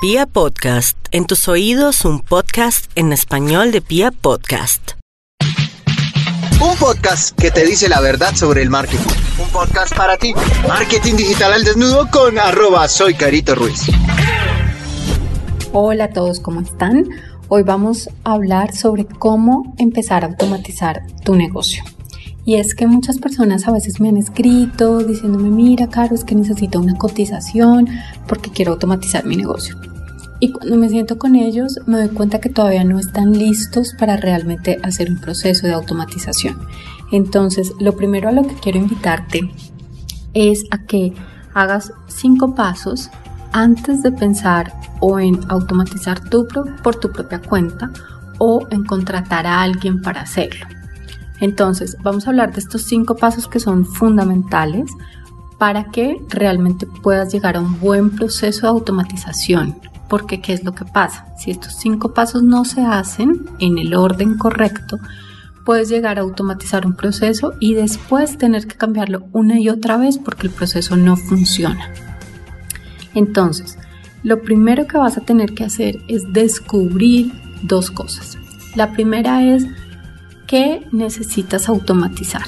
Pia Podcast, en tus oídos un podcast en español de Pia Podcast. Un podcast que te dice la verdad sobre el marketing. Un podcast para ti. Marketing digital al desnudo con arroba soy Carito Ruiz. Hola a todos, ¿cómo están? Hoy vamos a hablar sobre cómo empezar a automatizar tu negocio. Y es que muchas personas a veces me han escrito diciéndome, mira, Caro, es que necesito una cotización porque quiero automatizar mi negocio. Y cuando me siento con ellos me doy cuenta que todavía no están listos para realmente hacer un proceso de automatización. Entonces, lo primero a lo que quiero invitarte es a que hagas cinco pasos antes de pensar o en automatizar tu, por tu propia cuenta o en contratar a alguien para hacerlo. Entonces, vamos a hablar de estos cinco pasos que son fundamentales para que realmente puedas llegar a un buen proceso de automatización. Porque, ¿qué es lo que pasa? Si estos cinco pasos no se hacen en el orden correcto, puedes llegar a automatizar un proceso y después tener que cambiarlo una y otra vez porque el proceso no funciona. Entonces, lo primero que vas a tener que hacer es descubrir dos cosas. La primera es ¿Qué necesitas automatizar?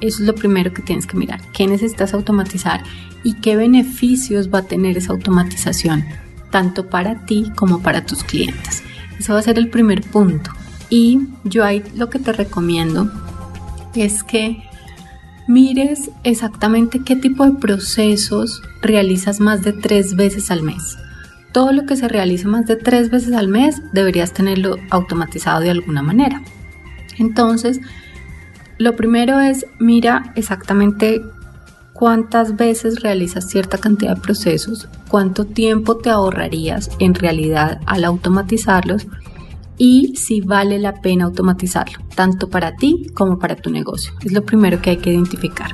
Eso es lo primero que tienes que mirar. ¿Qué necesitas automatizar y qué beneficios va a tener esa automatización, tanto para ti como para tus clientes? Ese va a ser el primer punto. Y yo ahí lo que te recomiendo es que mires exactamente qué tipo de procesos realizas más de tres veces al mes. Todo lo que se realice más de tres veces al mes deberías tenerlo automatizado de alguna manera. Entonces, lo primero es mira exactamente cuántas veces realizas cierta cantidad de procesos, cuánto tiempo te ahorrarías en realidad al automatizarlos y si vale la pena automatizarlo, tanto para ti como para tu negocio. Es lo primero que hay que identificar.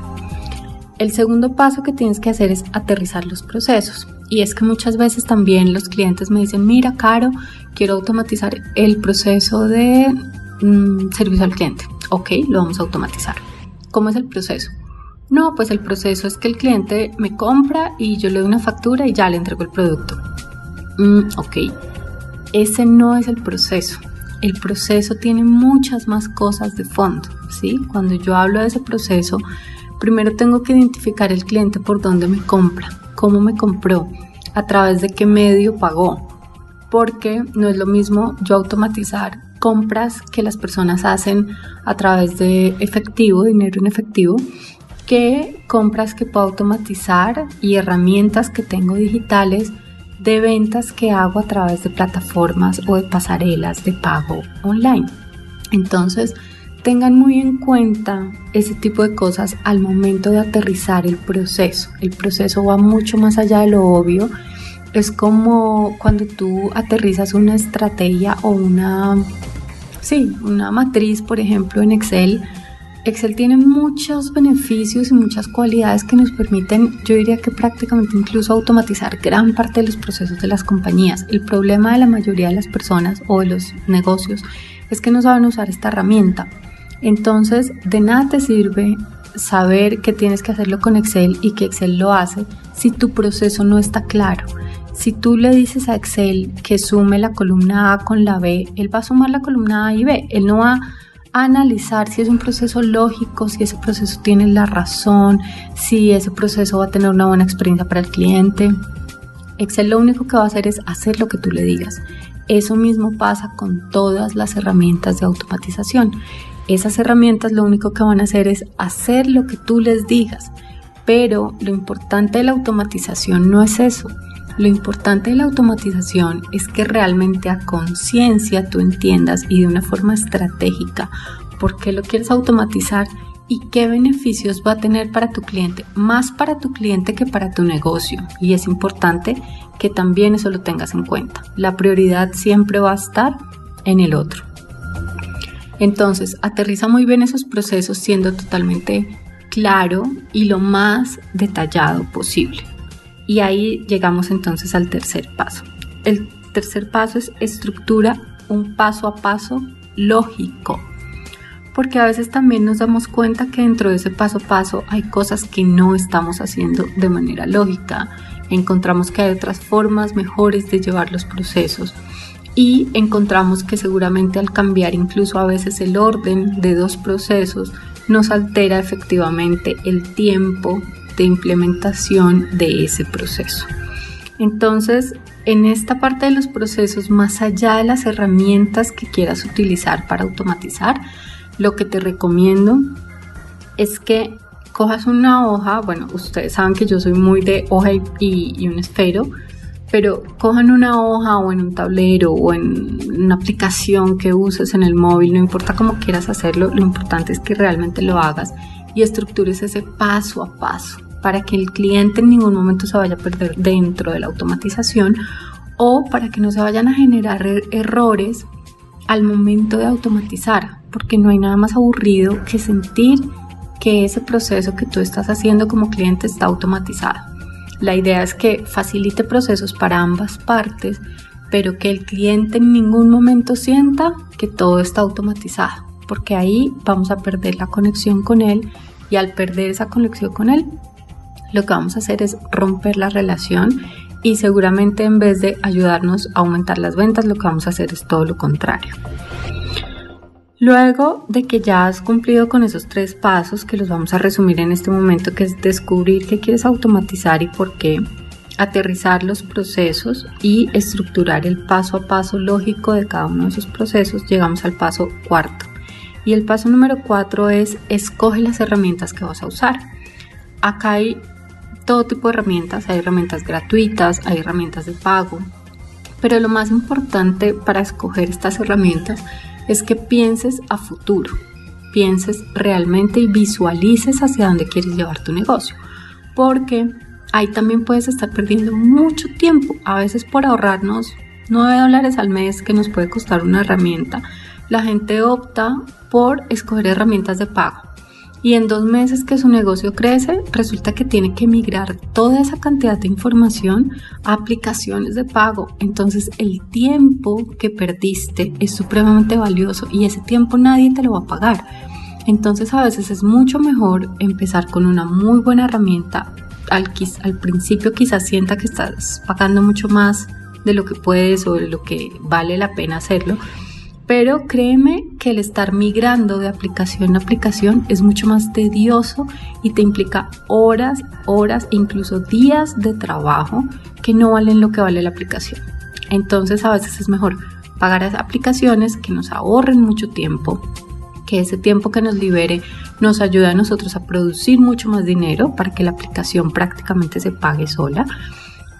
El segundo paso que tienes que hacer es aterrizar los procesos. Y es que muchas veces también los clientes me dicen, mira, Caro, quiero automatizar el proceso de Mm, servicio al cliente. Ok, lo vamos a automatizar. ¿Cómo es el proceso? No, pues el proceso es que el cliente me compra y yo le doy una factura y ya le entrego el producto. Mm, ok, ese no es el proceso. El proceso tiene muchas más cosas de fondo, ¿sí? Cuando yo hablo de ese proceso, primero tengo que identificar el cliente por dónde me compra, cómo me compró, a través de qué medio pagó, porque no es lo mismo yo automatizar compras que las personas hacen a través de efectivo, dinero en efectivo, que compras que puedo automatizar y herramientas que tengo digitales de ventas que hago a través de plataformas o de pasarelas de pago online. Entonces, tengan muy en cuenta ese tipo de cosas al momento de aterrizar el proceso. El proceso va mucho más allá de lo obvio. Es como cuando tú aterrizas una estrategia o una sí, una matriz, por ejemplo, en Excel, Excel tiene muchos beneficios y muchas cualidades que nos permiten, yo diría que prácticamente incluso automatizar gran parte de los procesos de las compañías. El problema de la mayoría de las personas o de los negocios es que no saben usar esta herramienta. Entonces, de nada te sirve saber que tienes que hacerlo con Excel y que Excel lo hace si tu proceso no está claro. Si tú le dices a Excel que sume la columna A con la B, él va a sumar la columna A y B. Él no va a analizar si es un proceso lógico, si ese proceso tiene la razón, si ese proceso va a tener una buena experiencia para el cliente. Excel lo único que va a hacer es hacer lo que tú le digas. Eso mismo pasa con todas las herramientas de automatización. Esas herramientas lo único que van a hacer es hacer lo que tú les digas. Pero lo importante de la automatización no es eso. Lo importante de la automatización es que realmente a conciencia tú entiendas y de una forma estratégica por qué lo quieres automatizar y qué beneficios va a tener para tu cliente, más para tu cliente que para tu negocio. Y es importante que también eso lo tengas en cuenta. La prioridad siempre va a estar en el otro. Entonces, aterriza muy bien esos procesos siendo totalmente claro y lo más detallado posible. Y ahí llegamos entonces al tercer paso. El tercer paso es estructura un paso a paso lógico. Porque a veces también nos damos cuenta que dentro de ese paso a paso hay cosas que no estamos haciendo de manera lógica, encontramos que hay otras formas mejores de llevar los procesos y encontramos que seguramente al cambiar incluso a veces el orden de dos procesos nos altera efectivamente el tiempo de implementación de ese proceso. Entonces, en esta parte de los procesos, más allá de las herramientas que quieras utilizar para automatizar, lo que te recomiendo es que cojas una hoja, bueno, ustedes saben que yo soy muy de hoja y, un esfero, pero cojan una hoja o en un tablero o en una aplicación que uses en el móvil, no importa cómo quieras hacerlo, lo importante es que realmente lo hagas y estructures ese paso a paso para que el cliente en ningún momento se vaya a perder dentro de la automatización o para que no se vayan a generar er-, errores al momento de automatizar, porque no hay nada más aburrido que sentir que ese proceso que tú estás haciendo como cliente está automatizado. La idea es que facilite procesos para ambas partes, pero que el cliente en ningún momento sienta que todo está automatizado, porque ahí vamos a perder la conexión con él y al perder esa conexión con él lo que vamos a hacer es romper la relación y seguramente en vez de ayudarnos a aumentar las ventas, lo que vamos a hacer es todo lo contrario. Luego de que ya has cumplido con esos tres pasos que los vamos a resumir en este momento, que es descubrir qué quieres automatizar y por qué, aterrizar los procesos y estructurar el paso a paso lógico de cada uno de esos procesos, llegamos al paso cuarto. Y el paso número cuatro es escoge las herramientas que vas a usar. Acá hay todo tipo de herramientas, hay herramientas gratuitas, hay herramientas de pago, pero lo más importante para escoger estas herramientas es que pienses a futuro, pienses realmente y visualices hacia dónde quieres llevar tu negocio, porque ahí también puedes estar perdiendo mucho tiempo, a veces por ahorrarnos 9 dólares al mes que nos puede costar una herramienta, la gente opta por escoger herramientas de pago y en dos meses que su negocio crece, resulta que tiene que migrar toda esa cantidad de información a aplicaciones de pago. Entonces el tiempo que perdiste es supremamente valioso y ese tiempo nadie te lo va a pagar. Entonces a veces es mucho mejor empezar con una muy buena herramienta. Al, principio quizás sienta que estás pagando mucho más de lo que puedes o de lo que vale la pena hacerlo pero créeme que el estar migrando de aplicación a aplicación es mucho más tedioso y te implica horas, horas e incluso días de trabajo que no valen lo que vale la aplicación. Entonces a veces es mejor pagar a aplicaciones que nos ahorren mucho tiempo, que ese tiempo que nos libere nos ayude a nosotros a producir mucho más dinero para que la aplicación prácticamente se pague sola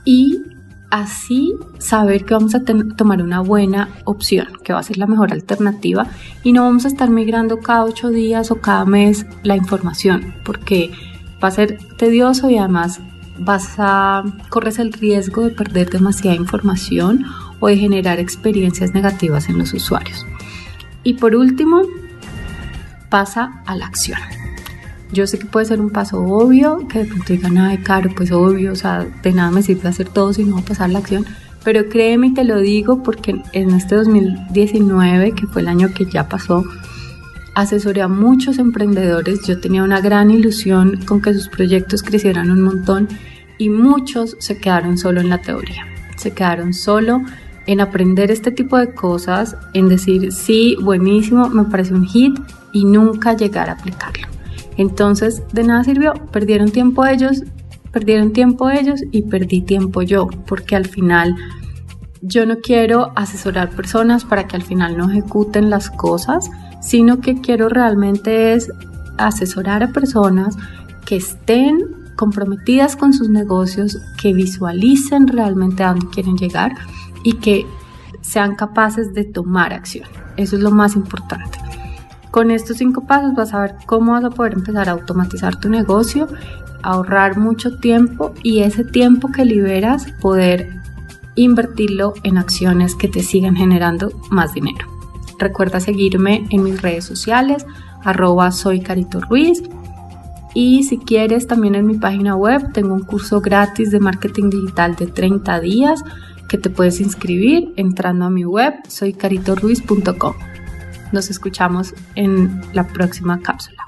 y así saber que vamos a tomar una buena opción, que va a ser la mejor alternativa y no vamos a estar migrando cada ocho días o cada mes la información porque va a ser tedioso y además vas a corres el riesgo de perder demasiada información o de generar experiencias negativas en los usuarios. Y por último, pasa a la acción. Yo sé que puede ser un paso obvio, que de pronto digan, ay, caro, pues obvio, o sea, de nada me sirve hacer todo si no pasar la acción. Pero créeme y te lo digo porque en este 2019, que fue el año que ya pasó, asesoré a muchos emprendedores. Yo tenía una gran ilusión con que sus proyectos crecieran un montón y muchos se quedaron solo en la teoría. Se quedaron solo en aprender este tipo de cosas, en decir, sí, buenísimo, me parece un hit y nunca llegar a aplicarlo. Entonces, de nada sirvió, perdieron tiempo ellos, perdieron tiempo ellos y perdí tiempo yo, porque al final yo no quiero asesorar personas para que al final no ejecuten las cosas, sino que quiero realmente es asesorar a personas que estén comprometidas con sus negocios, que visualicen realmente a dónde quieren llegar y que sean capaces de tomar acción. Eso es lo más importante. Con estos cinco pasos vas a ver cómo vas a poder empezar a automatizar tu negocio, ahorrar mucho tiempo y ese tiempo que liberas poder invertirlo en acciones que te sigan generando más dinero. Recuerda seguirme en mis redes sociales, arroba soy Carito Ruiz. Y si quieres, también en mi página web tengo un curso gratis de marketing digital de 30 días que te puedes inscribir entrando a mi web soycaritoruiz.com. Nos escuchamos en la próxima cápsula.